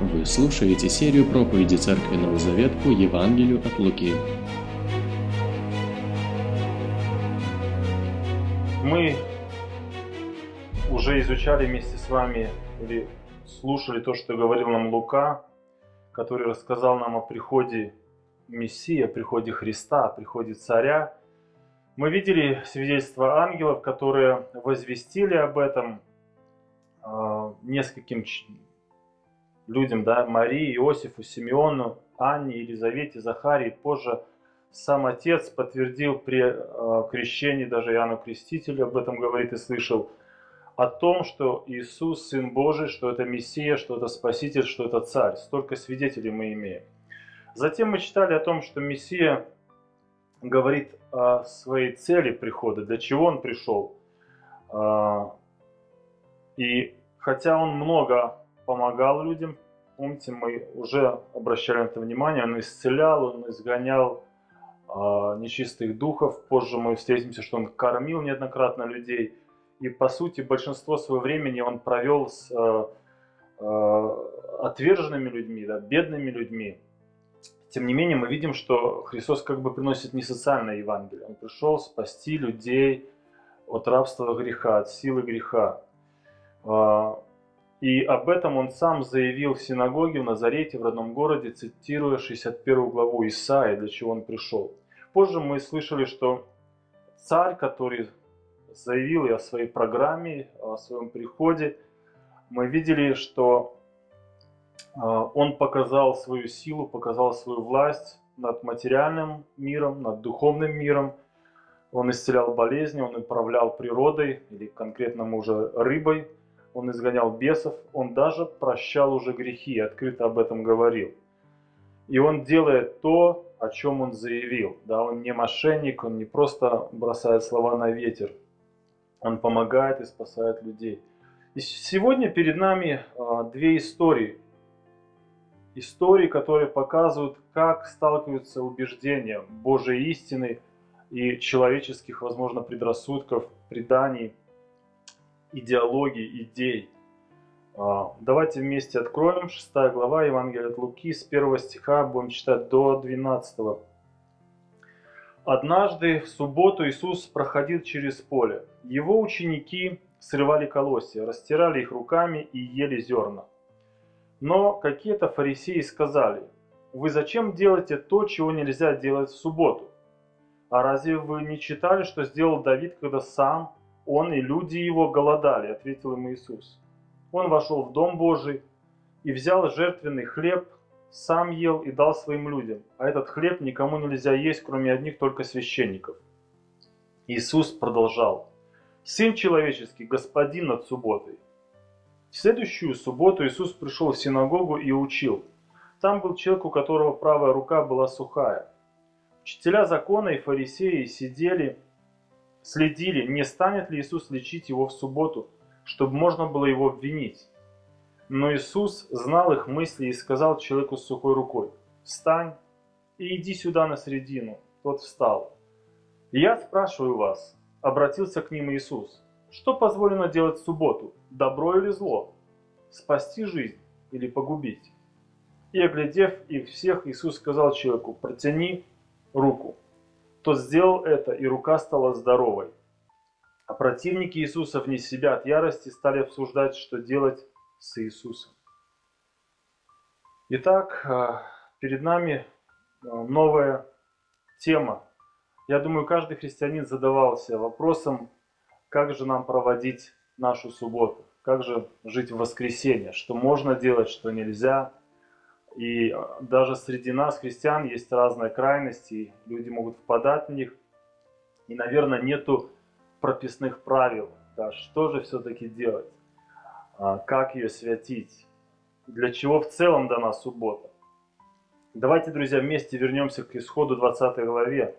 Вы слушаете серию проповеди Церкви Новый Завет по Евангелию от Луки. Мы уже изучали вместе с вами или слушали то, что говорил нам Лука, который рассказал нам о приходе Мессии, о приходе Христа, о приходе Царя. Мы видели свидетельства ангелов, которые возвестили об этом э, нескольким людям, да, Марии, Иосифу, Симеону, Анне, Елизавете, Захарии. Позже сам Отец подтвердил при э, крещении, даже Иоанну Крестителю об этом говорит и слышал, о том, что Иисус Сын Божий, что это Мессия, что это Спаситель, что это Царь. Столько свидетелей мы имеем. Затем мы читали о том, что Мессия говорит о своей цели прихода, для чего Он пришел. А, и хотя Он много помогал людям. Помните, мы уже обращали на это внимание. Он исцелял, он изгонял э, нечистых духов. Позже мы встретимся, что он кормил неоднократно людей. И по сути большинство своего времени он провел с э, э, отверженными людьми, да, бедными людьми. Тем не менее, мы видим, что Христос как бы приносит не социальное Евангелие. Он пришел спасти людей от рабства греха, от силы греха. И об этом он сам заявил в синагоге в Назарете, в родном городе, цитируя 61 главу Исаия, для чего он пришел. Позже мы слышали, что царь, который заявил и о своей программе, о своем приходе, мы видели, что а, он показал свою силу, показал свою власть над материальным миром, над духовным миром. Он исцелял болезни, он управлял природой, или конкретно уже рыбой – он изгонял бесов, он даже прощал уже грехи, открыто об этом говорил. И он делает то, о чем он заявил. Да, он не мошенник, он не просто бросает слова на ветер. Он помогает и спасает людей. И сегодня перед нами а, две истории. Истории, которые показывают, как сталкиваются убеждения Божьей истины и человеческих, возможно, предрассудков, преданий – идеологий, идей. А, давайте вместе откроем 6 глава Евангелия от Луки с 1 стиха будем читать до 12. Однажды в субботу Иисус проходил через поле. Его ученики срывали колосья, растирали их руками и ели зерна. Но какие-то фарисеи сказали, «Вы зачем делаете то, чего нельзя делать в субботу? А разве вы не читали, что сделал Давид, когда сам он и люди его голодали, ответил им Иисус. Он вошел в Дом Божий и взял жертвенный хлеб, сам ел и дал своим людям. А этот хлеб никому нельзя есть, кроме одних только священников. Иисус продолжал. Сын человеческий, господин над субботой. В следующую субботу Иисус пришел в синагогу и учил. Там был человек, у которого правая рука была сухая. Учителя закона и фарисеи сидели следили, не станет ли Иисус лечить его в субботу, чтобы можно было его обвинить. Но Иисус знал их мысли и сказал человеку с сухой рукой, «Встань и иди сюда на середину». Тот встал. «Я спрашиваю вас», — обратился к ним Иисус, «что позволено делать в субботу, добро или зло? Спасти жизнь или погубить?» И, оглядев их всех, Иисус сказал человеку, «Протяни руку» то сделал это, и рука стала здоровой. А противники Иисуса вне себя от ярости стали обсуждать, что делать с Иисусом. Итак, а, перед нами а, новая тема. Я думаю, каждый христианин задавался вопросом, как же нам проводить нашу субботу, как же жить в воскресенье, что можно делать, что нельзя – и а, даже среди нас, христиан, есть разные крайности, люди могут впадать в них. И, наверное, нету прописных правил, да, что же все-таки делать, а, как ее святить, для чего в целом дана суббота. Давайте, друзья, вместе вернемся к исходу 20 главе,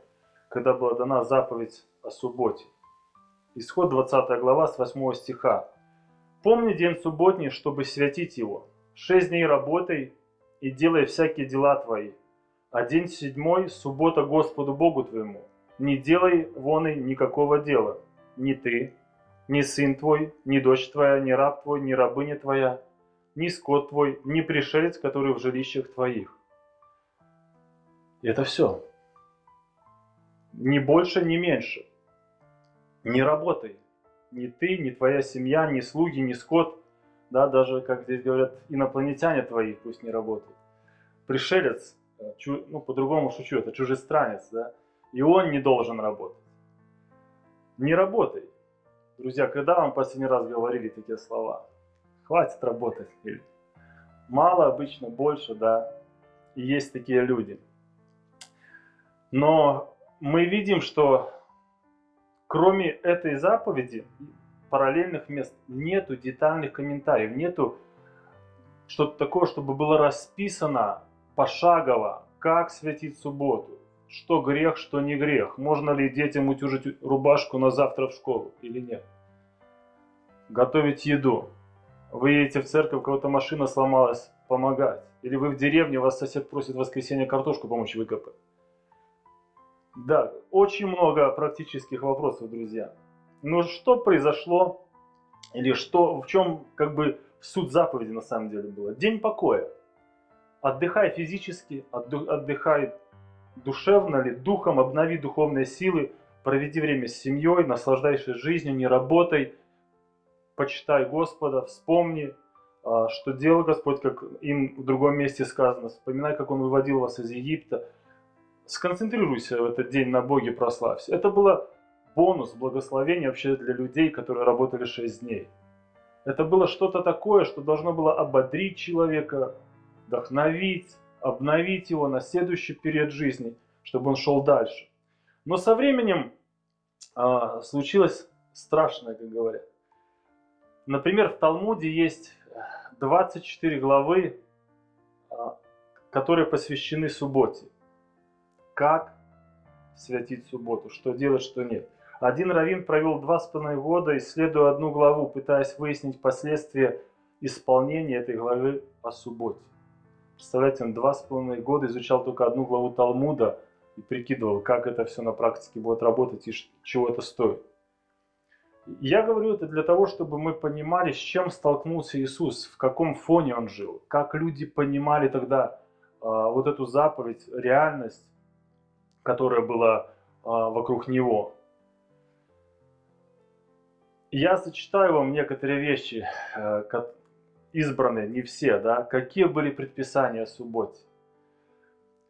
когда была дана заповедь о субботе. Исход 20 глава с 8 стиха. «Помни день субботний, чтобы святить его. Шесть дней работай и делай всякие дела твои. А день седьмой – суббота Господу Богу твоему. Не делай вон и никакого дела, ни ты, ни сын твой, ни дочь твоя, ни раб твой, ни рабыня твоя, ни скот твой, ни пришелец, который в жилищах твоих. И это все. Ни больше, ни меньше. Не работай. Ни ты, ни твоя семья, ни слуги, ни скот. Да, даже, как здесь говорят, инопланетяне твои пусть не работают. Пришелец, э, ну, по-другому шучу, это чужестранец, да, и он не должен работать. Не работай. Друзья, когда вам последний раз говорили такие слова? Хватит работать. Или мало, обычно больше, да. И есть такие люди. Но мы видим, что кроме этой заповеди, параллельных мест, нету детальных комментариев, нету что-то такое, чтобы было расписано пошагово, как святить субботу, что грех, что не грех, можно ли детям утюжить рубашку на завтра в школу или нет, готовить еду. Вы едете в церковь, у кого-то машина сломалась, помогать. Или вы в деревне, вас сосед просит в воскресенье картошку помочь выкопать. Да, очень много практических вопросов, друзья. Но что произошло, или что, в чем как бы суть заповеди на самом деле была? День покоя. Отдыхай физически, отдыхай душевно ли, духом, обнови духовные силы, проведи время с семьей, наслаждайся жизнью, не работай, почитай Господа, вспомни, а, что делал Господь, как им в другом месте сказано, вспоминай, как Он выводил вас из Египта, сконцентрируйся в этот день на Боге, прославься. Это было бонус, благословение вообще для людей, которые работали 6 дней. Это было что-то такое, что должно было ободрить человека, вдохновить, обновить его на следующий период жизни, чтобы он шел дальше. Но со временем а, случилось страшное, как говорят. Например, в Талмуде есть 24 главы, а, которые посвящены субботе как святить субботу, что делать, что нет. Один раввин провел два с половиной года, исследуя одну главу, пытаясь выяснить последствия исполнения этой главы о субботе. Представляете, он два с половиной года изучал только одну главу Талмуда и прикидывал, как это все на практике будет работать и чего это стоит. Я говорю это для того, чтобы мы понимали, с чем столкнулся Иисус, в каком фоне он жил, как люди понимали тогда э, вот эту заповедь, реальность, которая была а, вокруг него. Я зачитаю вам некоторые вещи, э, избранные, не все, да, какие были предписания о субботе.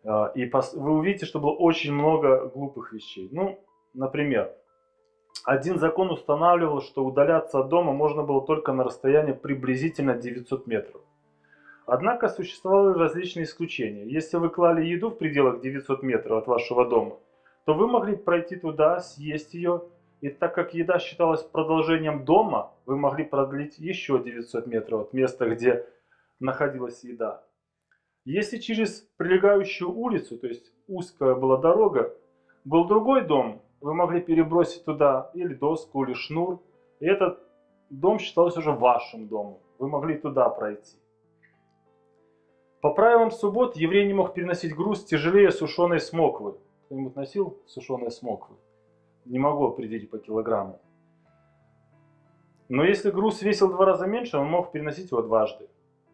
Э, и вы увидите, что было очень много глупых вещей. Ну, например, один закон устанавливал, что удаляться от дома можно было только на расстоянии приблизительно 900 метров. Однако существовали различные исключения. Если вы клали еду в пределах 900 метров от вашего дома, то вы могли пройти туда, съесть ее, и так как еда считалась продолжением дома, вы могли продлить еще 900 метров от места, где находилась еда. Если через прилегающую улицу, то есть узкая была дорога, был другой дом, вы могли перебросить туда или доску, или шнур, и этот дом считался уже вашим домом. Вы могли туда пройти. По правилам суббот еврей не мог переносить груз тяжелее сушеной смоквы. Кто-нибудь носил сушеные смоквы? Не могу определить по килограмму. Но если груз весил два раза меньше, он мог переносить его дважды.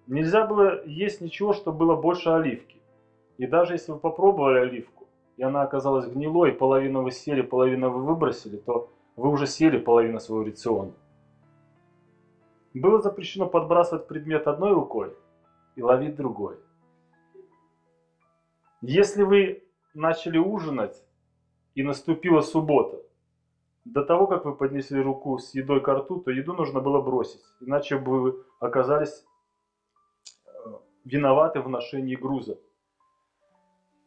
Нельзя было есть ничего, что было больше оливки. И даже если вы попробовали оливку, и она оказалась гнилой, половину вы съели, половину вы выбросили, то вы уже съели половину своего рациона. Было запрещено подбрасывать предмет одной рукой, и ловить другой. Если вы начали ужинать и наступила суббота, до того, как вы поднесли руку с едой к рту, то еду нужно было бросить, иначе бы вы оказались э, виноваты в ношении груза.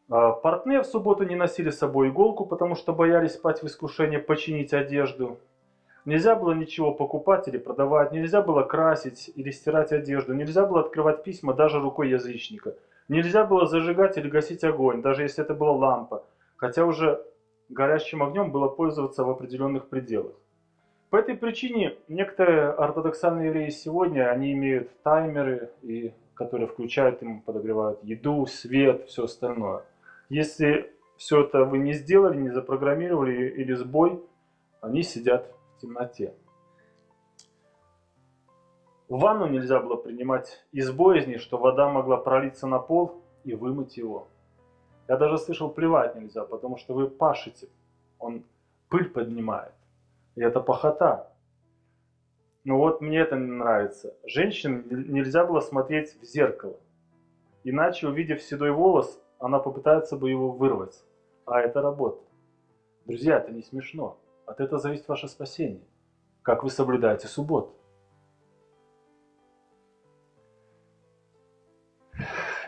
А, портные в субботу не носили с собой иголку, потому что боялись спать в искушение починить одежду. Нельзя было ничего покупать или продавать, нельзя было красить или стирать одежду, нельзя было открывать письма даже рукой язычника. Нельзя было зажигать или гасить огонь, даже если это была лампа, хотя уже горящим огнем было пользоваться в определенных пределах. По этой причине некоторые ортодоксальные евреи сегодня, они имеют таймеры, и, которые включают им, подогревают еду, свет, все остальное. Если все это вы не сделали, не запрограммировали или сбой, они сидят темноте. Ванну нельзя было принимать из боязни, что вода могла пролиться на пол и вымыть его. Я даже слышал, плевать нельзя, потому что вы пашете. Он пыль поднимает. И это похота. Ну вот мне это не нравится. Женщинам нельзя было смотреть в зеркало. Иначе, увидев седой волос, она попытается бы его вырвать. А это работа. Друзья, это не смешно. От этого зависит ваше спасение. Как вы соблюдаете субботу.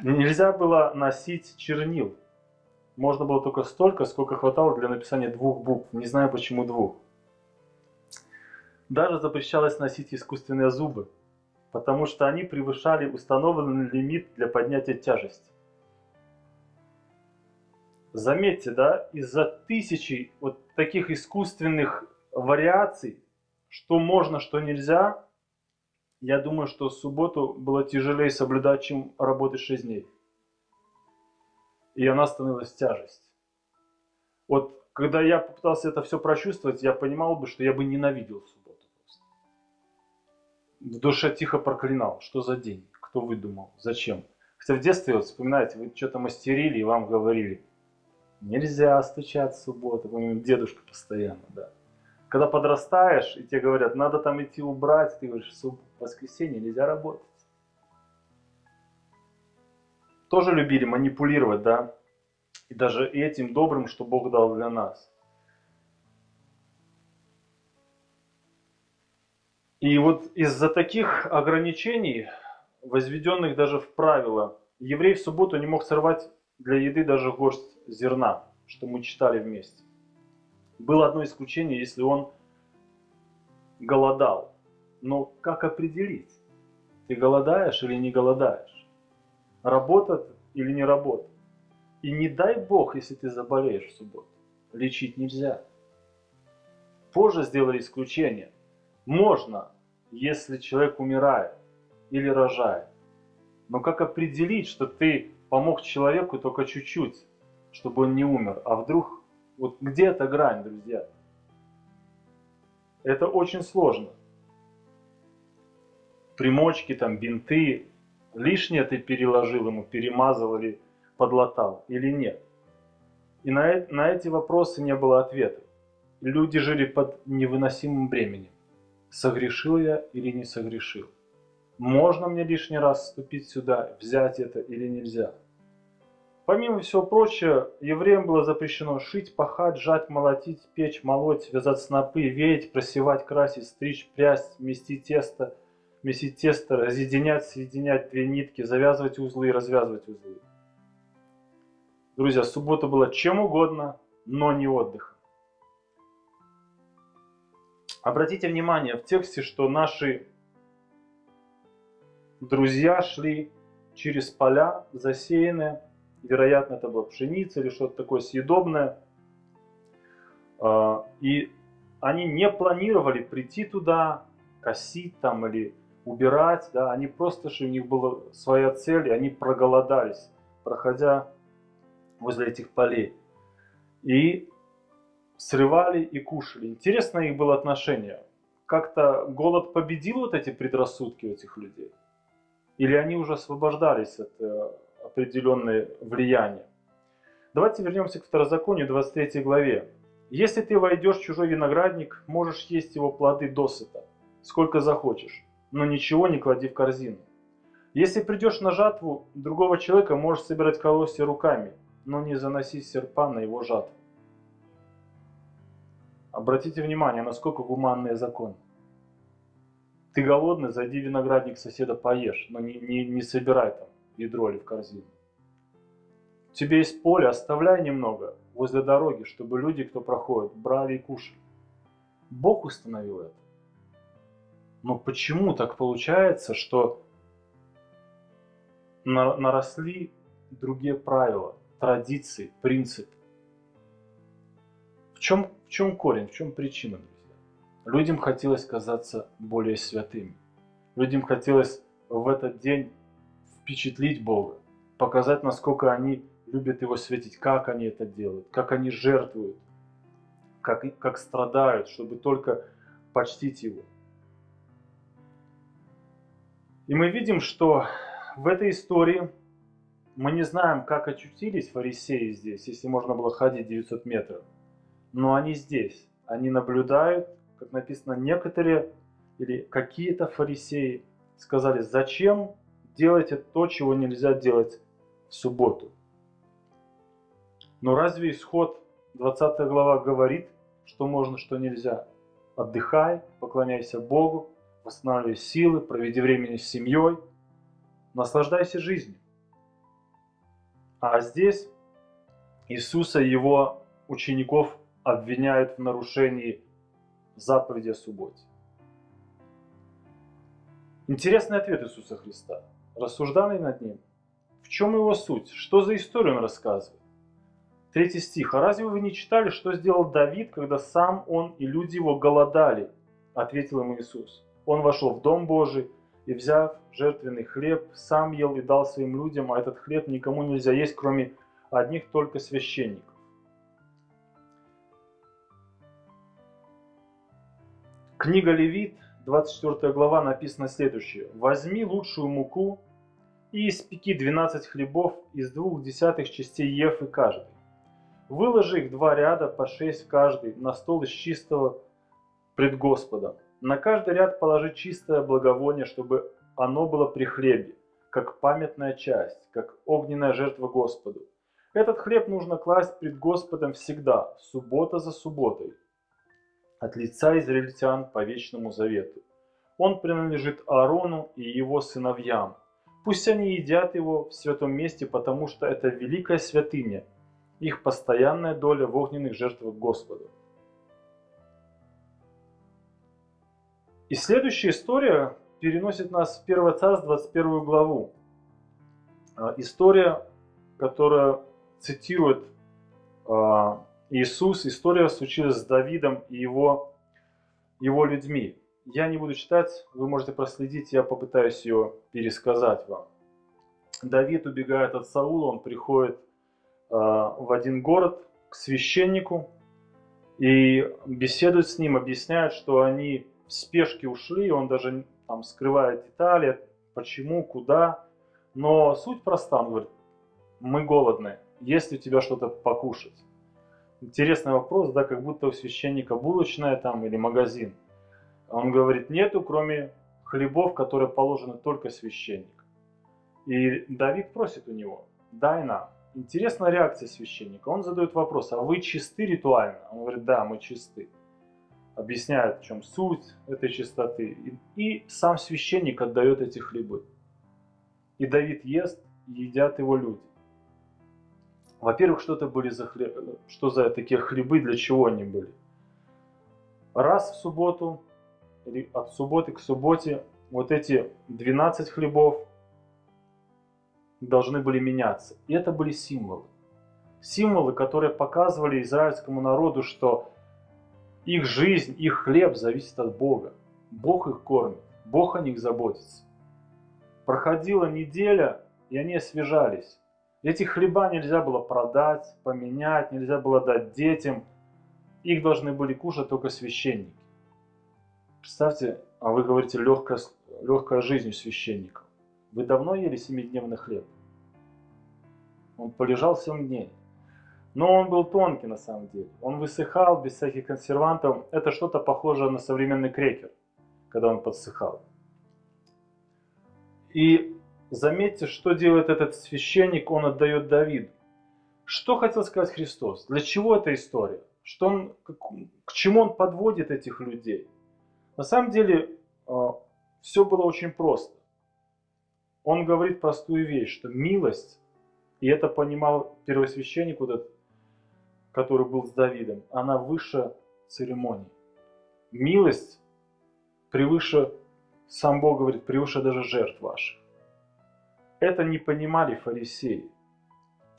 Нельзя было носить чернил. Можно было только столько, сколько хватало для написания двух букв. Не знаю, почему двух. Даже запрещалось носить искусственные зубы, потому что они превышали установленный лимит для поднятия тяжести. Заметьте, да, из-за тысячи вот таких искусственных вариаций, что можно, что нельзя, я думаю, что субботу было тяжелее соблюдать, чем работать 6 дней. И она становилась тяжесть. Вот когда я попытался это все прочувствовать, я понимал бы, что я бы ненавидел субботу просто. В душе тихо проклинал. Что за день? Кто выдумал? Зачем? Хотя в детстве, вот вспоминаете, вы что-то мастерили и вам говорили, нельзя стучать в субботу. Дедушка постоянно, да. Когда подрастаешь, и тебе говорят, надо там идти убрать, ты говоришь, в воскресенье нельзя работать. Тоже любили манипулировать, да? И даже этим добрым, что Бог дал для нас. И вот из-за таких ограничений, возведенных даже в правила, еврей в субботу не мог сорвать для еды даже горсть зерна, что мы читали вместе. Было одно исключение, если он голодал. Но как определить, ты голодаешь или не голодаешь? Работать или не работать? И не дай Бог, если ты заболеешь в субботу. Лечить нельзя. Позже сделали исключение. Можно, если человек умирает или рожает. Но как определить, что ты помог человеку только чуть-чуть, чтобы он не умер? А вдруг вот где эта грань, друзья? Это очень сложно. Примочки, там, бинты, лишнее ты переложил ему, перемазал или подлатал, или нет? И на, на эти вопросы не было ответа. Люди жили под невыносимым бременем. Согрешил я или не согрешил? Можно мне лишний раз вступить сюда, взять это или нельзя? Помимо всего прочего, евреям было запрещено шить, пахать, жать, молотить, печь, молоть, вязать снопы, веять, просевать, красить, стричь, прясть, месить тесто, месить тесто, разъединять, соединять две нитки, завязывать узлы и развязывать узлы. Друзья, суббота была чем угодно, но не отдыхом. Обратите внимание в тексте, что наши друзья шли через поля, засеянные, вероятно, это была пшеница или что-то такое съедобное. А, и они не планировали прийти туда, косить там или убирать, да, они просто, что у них была своя цель, и они проголодались, проходя возле этих полей. И срывали и кушали. Интересное их было отношение. Как-то голод победил вот эти предрассудки у этих людей? Или они уже освобождались от э, определенное влияние. Давайте вернемся к Второзаконию, 23 главе. «Если ты войдешь в чужой виноградник, можешь есть его плоды досыта, сколько захочешь, но ничего не клади в корзину. Если придешь на жатву другого человека, можешь собирать колосья руками, но не заноси серпа на его жатву». Обратите внимание, насколько гуманный закон. Ты голодный, зайди в виноградник соседа поешь, но не, не, не собирай там ведро или в корзину. У тебя есть поле, оставляй немного возле дороги, чтобы люди, кто проходит, брали и кушали. Бог установил это. Но почему так получается, что наросли другие правила, традиции, принципы? В чем, в чем корень, в чем причина, друзья? Людям хотелось казаться более святыми. Людям хотелось в этот день впечатлить Бога, показать, насколько они любят Его светить, как они это делают, как они жертвуют, как, как страдают, чтобы только почтить Его. И мы видим, что в этой истории мы не знаем, как очутились фарисеи здесь, если можно было ходить 900 метров. Но они здесь. Они наблюдают, как написано, некоторые или какие-то фарисеи сказали, зачем делаете то, чего нельзя делать в субботу. Но разве исход 20 глава говорит, что можно, что нельзя? Отдыхай, поклоняйся Богу, восстанавливай силы, проведи времени с семьей, наслаждайся жизнью. А здесь Иисуса и его учеников обвиняют в нарушении заповеди о субботе. Интересный ответ Иисуса Христа. Рассуждали над ним. В чем его суть? Что за историю он рассказывает? Третий стих. «А разве вы не читали, что сделал Давид, когда сам он и люди его голодали?» Ответил ему Иисус. Он вошел в Дом Божий и, взяв жертвенный хлеб, сам ел и дал своим людям, а этот хлеб никому нельзя есть, кроме одних только священников. Книга Левит, 24 глава, написано следующее. «Возьми лучшую муку и испеки 12 хлебов из двух десятых частей ефы каждый. Выложи их два ряда по шесть каждый на стол из чистого пред Господом. На каждый ряд положи чистое благовоние, чтобы оно было при хлебе, как памятная часть, как огненная жертва Господу. Этот хлеб нужно класть пред Господом всегда, суббота за субботой, от лица израильтян по вечному завету. Он принадлежит Аарону и его сыновьям. Пусть они едят его в святом месте, потому что это великая святыня, их постоянная доля в огненных жертвах Господу. И следующая история переносит нас в 1 Царств 21 главу. А, история, которая цитирует а, Иисус, история случилась с Давидом и его, его людьми. Я не буду читать, вы можете проследить, я попытаюсь ее пересказать вам. Давид убегает от Саула, он приходит э, в один город к священнику и беседует с ним, объясняет, что они в спешке ушли, он даже там скрывает детали, почему, куда. Но суть проста, он говорит, мы голодны, есть ли у тебя что-то покушать? Интересный вопрос, да, как будто у священника булочная там или магазин. Он говорит, нету, кроме хлебов, которые положены только священник. И Давид просит у него, дай нам. Интересная реакция священника. Он задает вопрос, а вы чисты ритуально? Он говорит, да, мы чисты. Объясняет, в чем суть этой чистоты. И, и сам священник отдает эти хлебы. И Давид ест, едят его люди. Во-первых, что это были за хлеб, что за такие хлебы, для чего они были? Раз в субботу, или от субботы к субботе, вот эти 12 хлебов должны были меняться. И это были символы. Символы, которые показывали израильскому народу, что их жизнь, их хлеб зависит от Бога. Бог их кормит, Бог о них заботится. Проходила неделя, и они освежались. Эти хлеба нельзя было продать, поменять, нельзя было дать детям. Их должны были кушать только священники. Представьте, а вы говорите легкая, легкая жизнь у священников. Вы давно ели семидневный хлеб? Он полежал семь дней. Но он был тонкий на самом деле. Он высыхал без всяких консервантов. Это что-то похожее на современный крекер, когда он подсыхал. И Заметьте, что делает этот священник, он отдает Давиду. Что хотел сказать Христос? Для чего эта история? Что он, к, чему он подводит этих людей? На самом деле а, все было очень просто. Он говорит простую вещь, что милость, и это понимал первосвященник, вот этот, который был с Давидом, она выше церемонии. Милость превыше, сам Бог говорит, превыше даже жертв ваших. Это не понимали фарисеи.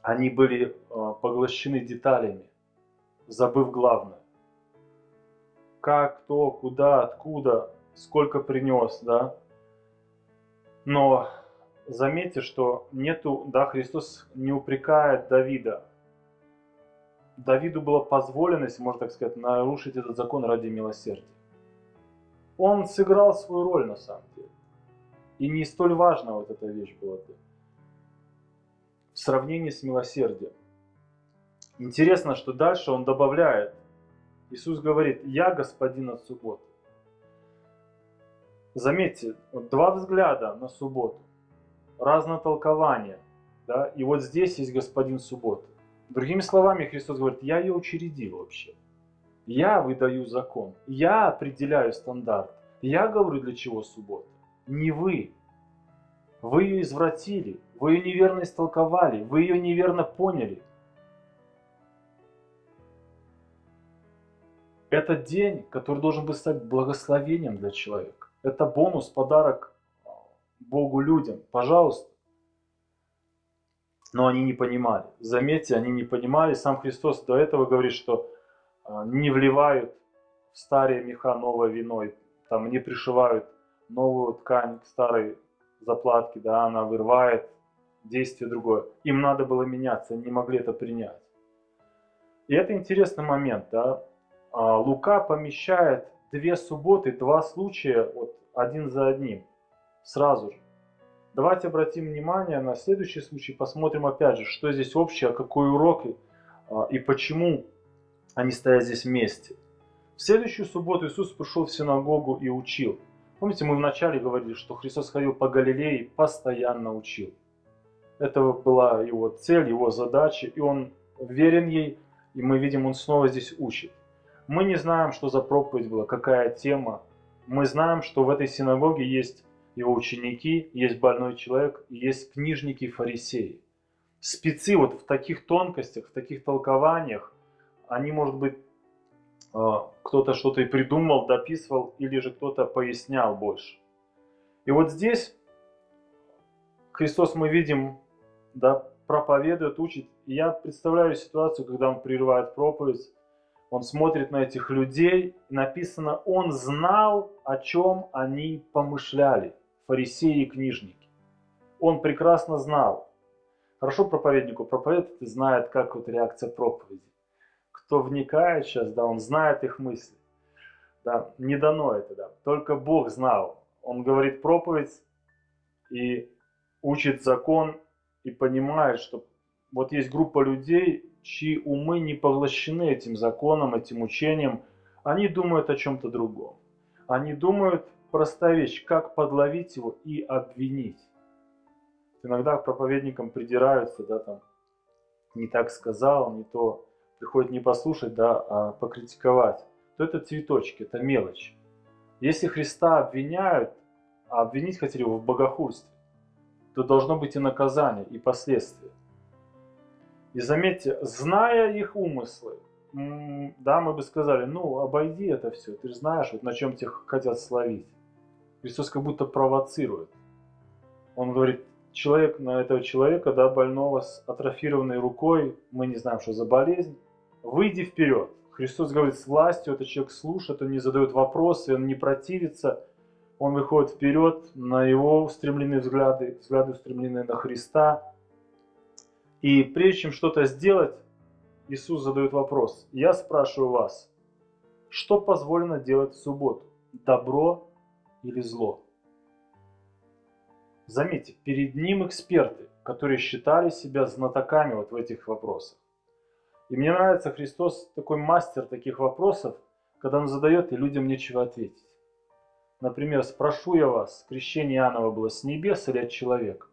Они были э, поглощены деталями, забыв главное. Как, кто, куда, откуда, сколько принес, да. Но заметьте, что нету, да, Христос не упрекает Давида. Давиду было позволено, если можно так сказать, нарушить этот закон ради милосердия. Он сыграл свою роль на самом деле. И не столь важна вот эта вещь была в сравнении с милосердием. Интересно, что дальше он добавляет. Иисус говорит, я господин от субботы. Заметьте, вот два взгляда на субботу, разное толкование. Да? И вот здесь есть господин субботы. Другими словами, Христос говорит, я ее учредил вообще. Я выдаю закон, я определяю стандарт. Я говорю, для чего суббота. Не вы. Вы ее извратили, вы ее неверно истолковали, вы ее неверно поняли. Это день, который должен быть стать благословением для человека. Это бонус, подарок Богу людям. Пожалуйста. Но они не понимали. Заметьте, они не понимали. Сам Христос до этого говорит, что а, не вливают в старые меха новое вино, там не пришивают новую ткань к старой заплатке, да, она вырывает действие другое. Им надо было меняться, они не могли это принять. И это интересный момент, да. А, Лука помещает две субботы, два случая, вот один за одним, сразу же. Давайте обратим внимание на следующий случай, посмотрим опять же, что здесь общее, какой урок и, а, и почему они стоят здесь вместе. В следующую субботу Иисус пришел в синагогу и учил. Помните, мы вначале говорили, что Христос ходил по Галилее и постоянно учил. Это была его цель, его задача, и он верен ей, и мы видим, он снова здесь учит. Мы не знаем, что за проповедь была, какая тема. Мы знаем, что в этой синагоге есть его ученики, есть больной человек, есть книжники и фарисеи. Спецы вот в таких тонкостях, в таких толкованиях, они, может быть, а, кто-то что-то и придумал, дописывал, или же кто-то пояснял больше. И вот здесь Христос, мы видим, да, проповедует, учит. Я представляю ситуацию, когда он прерывает проповедь, он смотрит на этих людей, написано, он знал, о чем они помышляли, фарисеи и книжники. Он прекрасно знал. Хорошо проповеднику проповедует и знает, как вот реакция проповеди кто вникает сейчас, да, он знает их мысли. Да, не дано это, да. Только Бог знал. Он говорит проповедь и учит закон и понимает, что вот есть группа людей, чьи умы не поглощены этим законом, этим учением. Они думают о чем-то другом. Они думают простая вещь, как подловить его и обвинить. Иногда к проповедникам придираются, да, там, не так сказал, не то приходит не послушать, да, а покритиковать, то это цветочки, это мелочь. Если Христа обвиняют, а обвинить хотели его в богохульстве, то должно быть и наказание, и последствия. И заметьте, зная их умыслы, да, мы бы сказали, ну, обойди это все, ты же знаешь, вот на чем тебя хотят словить. Христос как будто провоцирует. Он говорит, человек на этого человека, да, больного с атрофированной рукой, мы не знаем, что за болезнь, выйди вперед. Христос говорит с властью, этот человек слушает, он не задает вопросы, он не противится, он выходит вперед, на его устремленные взгляды, взгляды устремленные на Христа. И прежде чем что-то сделать, Иисус задает вопрос. Я спрашиваю вас, что позволено делать в субботу? Добро или зло? Заметьте, перед ним эксперты, которые считали себя знатоками вот в этих вопросах. И мне нравится Христос такой мастер таких вопросов, когда он задает, и людям нечего ответить. Например, спрошу я вас, крещение Иоаннова было с небес или от человека?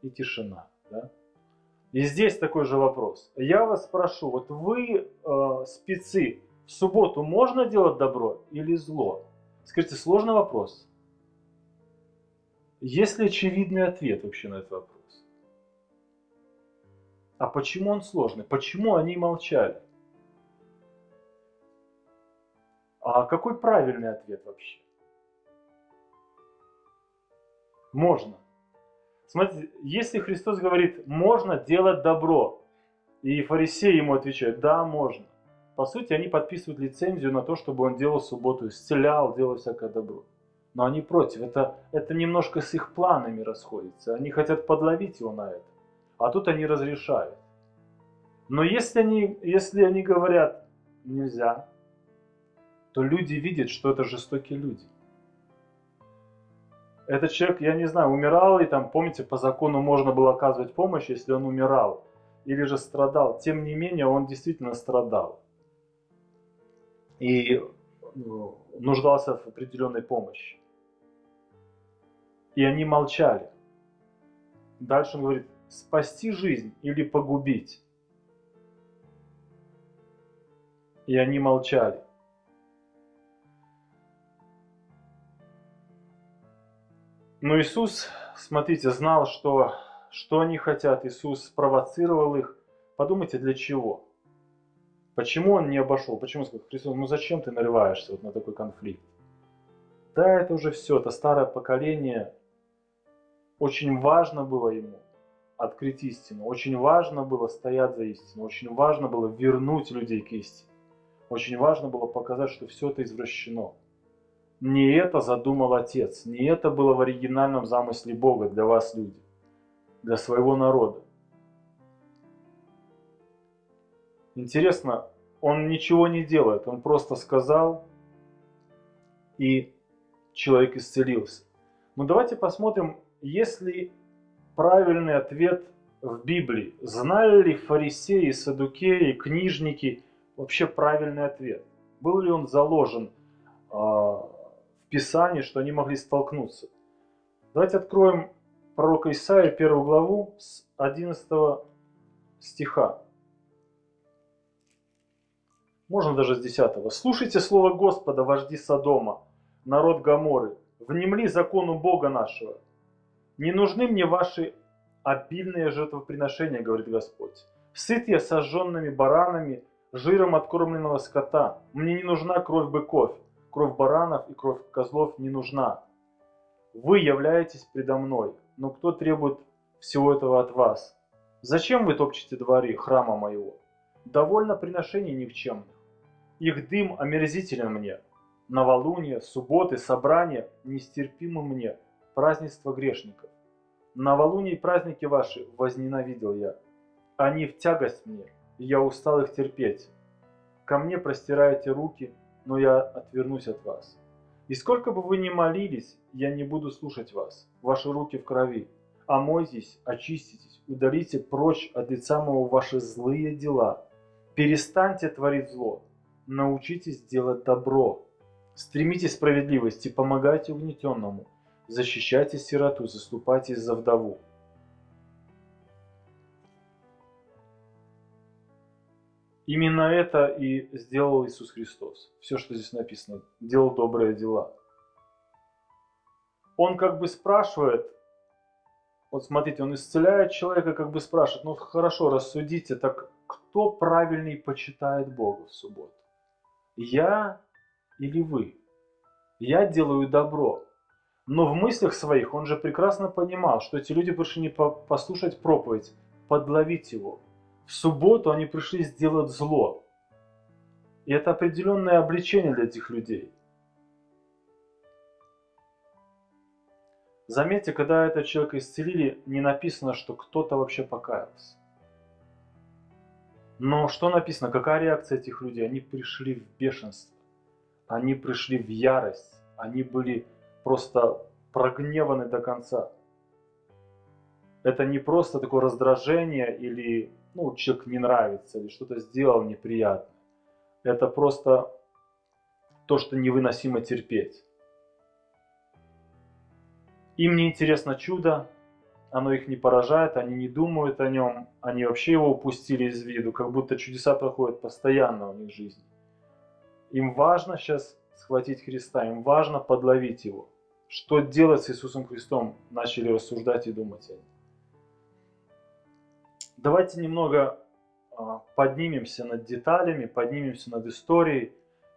И тишина. Да? И здесь такой же вопрос. Я вас спрошу, вот вы, э, спецы, в субботу можно делать добро или зло? Скажите, сложный вопрос. Есть ли очевидный ответ вообще на этот вопрос? А почему он сложный? Почему они молчали? А какой правильный ответ вообще? Можно. Смотрите, если Христос говорит, можно делать добро, и фарисеи ему отвечают, да, можно. По сути, они подписывают лицензию на то, чтобы он делал субботу, исцелял, делал всякое добро. Но они против. Это, это немножко с их планами расходится. Они хотят подловить его на это а тут они разрешают. Но если они, если они говорят нельзя, то люди видят, что это жестокие люди. Этот человек, я не знаю, умирал, и там, помните, по закону можно было оказывать помощь, если он умирал, или же страдал. Тем не менее, он действительно страдал. И ну, нуждался в определенной помощи. И они молчали. Дальше он говорит, спасти жизнь или погубить. И они молчали. Но Иисус, смотрите, знал, что, что они хотят. Иисус спровоцировал их. Подумайте, для чего? Почему он не обошел? Почему он сказал, Христос, ну зачем ты нарываешься вот на такой конфликт? Да, это уже все, это старое поколение. Очень важно было ему открыть истину. Очень важно было стоять за истину. Очень важно было вернуть людей к истине. Очень важно было показать, что все это извращено. Не это задумал Отец, не это было в оригинальном замысле Бога для вас, люди, для своего народа. Интересно, он ничего не делает, он просто сказал, и человек исцелился. Но давайте посмотрим, есть ли правильный ответ в Библии. Знали ли фарисеи, садукеи, книжники вообще правильный ответ? Был ли он заложен э, в Писании, что они могли столкнуться? Давайте откроем пророка Исаия, первую главу, с 11 стиха. Можно даже с 10. «Слушайте слово Господа, вожди Содома, народ Гаморы, внемли закону Бога нашего. Не нужны мне ваши обильные жертвоприношения, говорит Господь. Сыт я сожженными баранами, жиром откормленного скота. Мне не нужна кровь быков, кровь баранов и кровь козлов не нужна. Вы являетесь предо мной, но кто требует всего этого от вас? Зачем вы топчете дворы храма моего? Довольно приношений никчемных. Их дым омерзителен мне. Новолуние, субботы, собрания нестерпимы мне, празднество грешников. Новолуние и праздники ваши возненавидел я. Они в тягость мне, и я устал их терпеть. Ко мне простираете руки, но я отвернусь от вас. И сколько бы вы ни молились, я не буду слушать вас. Ваши руки в крови. Омойтесь, очиститесь, удалите прочь от лица моего ваши злые дела. Перестаньте творить зло. Научитесь делать добро. Стремитесь справедливости, помогайте угнетенному, защищайте сироту, заступайтесь за вдову. Именно это и сделал Иисус Христос. Все, что здесь написано, делал добрые дела. Он как бы спрашивает, вот смотрите, он исцеляет человека, как бы спрашивает, ну хорошо, рассудите, так кто правильный почитает Бога в субботу? Я или вы. Я делаю добро. Но в мыслях своих он же прекрасно понимал, что эти люди пришли не послушать проповедь, подловить его. В субботу они пришли сделать зло. И это определенное обличение для этих людей. Заметьте, когда этот человека исцелили, не написано, что кто-то вообще покаялся. Но что написано, какая реакция этих людей? Они пришли в бешенство они пришли в ярость, они были просто прогневаны до конца. Это не просто такое раздражение или ну, человек не нравится, или что-то сделал неприятно. Это просто то, что невыносимо терпеть. Им не интересно чудо, оно их не поражает, они не думают о нем, они вообще его упустили из виду, как будто чудеса проходят постоянно в них в жизни. Им важно сейчас схватить Христа, им важно подловить Его. Что делать с Иисусом Христом? Начали рассуждать и думать они. Давайте немного а, поднимемся над деталями, поднимемся над историей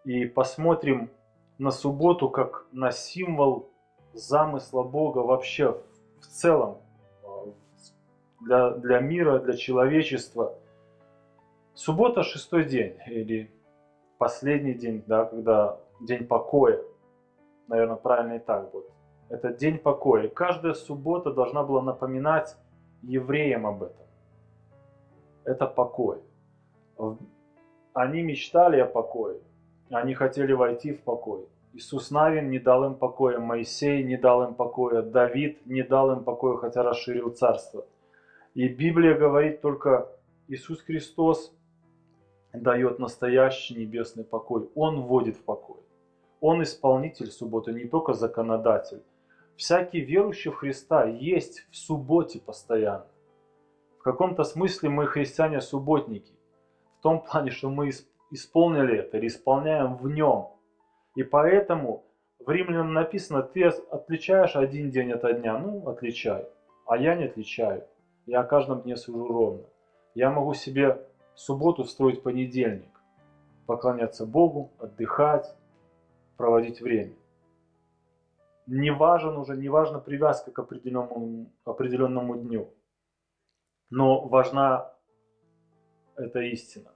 и посмотрим на субботу как на символ замысла Бога вообще в целом для, для мира, для человечества. Суббота шестой день или последний день, да, когда день покоя. Наверное, правильно и так будет. Это день покоя. каждая суббота должна была напоминать евреям об этом. Это покой. Они мечтали о покое. Они хотели войти в покой. Иисус Навин не дал им покоя, Моисей не дал им покоя, Давид не дал им покоя, хотя расширил царство. И Библия говорит только Иисус Христос дает настоящий небесный покой. Он вводит в покой. Он исполнитель субботы, не только законодатель. Всякий верующий в Христа есть в субботе постоянно. В каком-то смысле мы христиане-субботники. В том плане, что мы исполнили это или исполняем в нем. И поэтому в Римлянам написано, ты отличаешь один день от дня. Ну, отличай. А я не отличаю. Я о каждом дне сужу ровно. Я могу себе субботу строить понедельник, поклоняться Богу, отдыхать, проводить время. Не важен уже, не важна привязка к определенному, определенному дню. Но важна эта истина.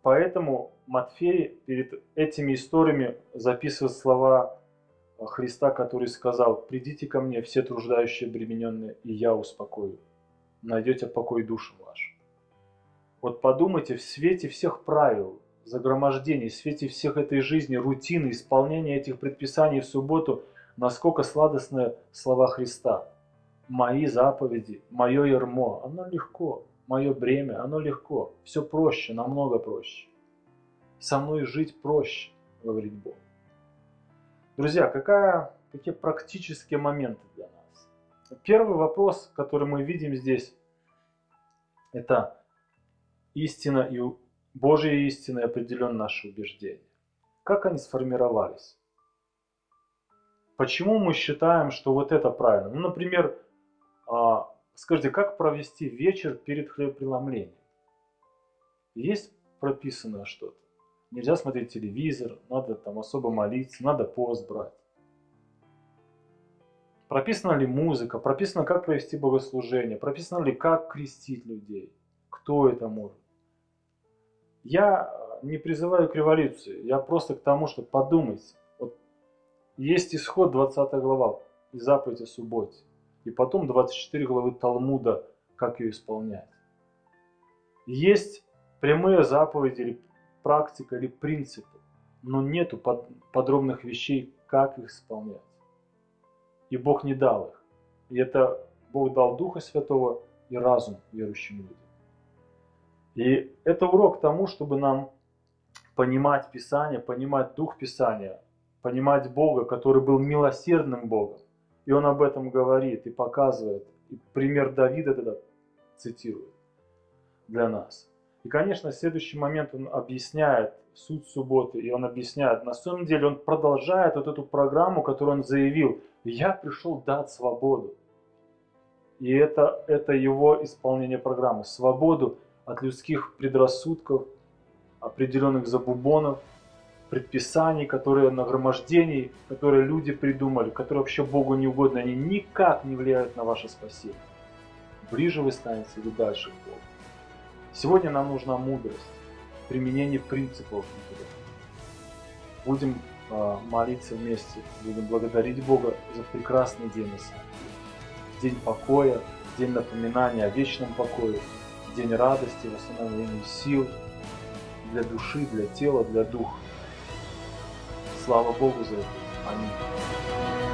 Поэтому Матфей перед этими историями записывает слова Христа, который сказал, «Придите ко мне, все труждающие обремененные, и я успокою. Найдете покой душам вашим». Вот подумайте, в свете всех правил, загромождений, в свете всех этой жизни, рутины, исполнения этих предписаний в субботу, насколько сладостны слова Христа. Мои заповеди, мое ярмо, оно легко, мое бремя, оно легко, все проще, намного проще. Со мной жить проще, говорит Бог. Друзья, какая, какие практические моменты для нас? Первый вопрос, который мы видим здесь, это истина и Божья истина и определен наши убеждения. Как они сформировались? Почему мы считаем, что вот это правильно? Ну, например, а, скажите, как провести вечер перед хлебопреломлением? Есть прописано что-то? Нельзя смотреть телевизор, надо там особо молиться, надо пост брать. Прописана ли музыка, прописано, как провести богослужение, прописано ли, как крестить людей, кто это может. Я э, не призываю к революции, я просто к тому, чтобы подумать. Вот есть исход 20 глава и заповедь о субботе. И потом 24 главы Талмуда, как ее исполнять. Есть прямые заповеди или практика или принципы, но нету под, подробных вещей, как их исполнять. И Бог не дал их. И это Бог дал Духа Святого и разум верующим людям. И это урок тому, чтобы нам понимать Писание, понимать Дух Писания, понимать Бога, который был милосердным Богом. И он об этом говорит и показывает. И пример Давида это цитирует для нас. И, конечно, в следующий момент он объясняет суть субботы, и он объясняет, на самом деле он продолжает вот эту программу, которую он заявил, я пришел дать свободу. И это, это его исполнение программы. Свободу от людских предрассудков, определенных забубонов, предписаний, которые нагромождений, которые люди придумали, которые вообще Богу не угодны, они никак не влияют на ваше спасение. Ближе вы станете или дальше к Богу. Сегодня нам нужна мудрость, применение принципов. Будем молиться вместе, будем благодарить Бога за прекрасный день на День покоя, день напоминания о вечном покое, день радости, восстановления сил для души, для тела, для духа. Слава Богу за это. Аминь.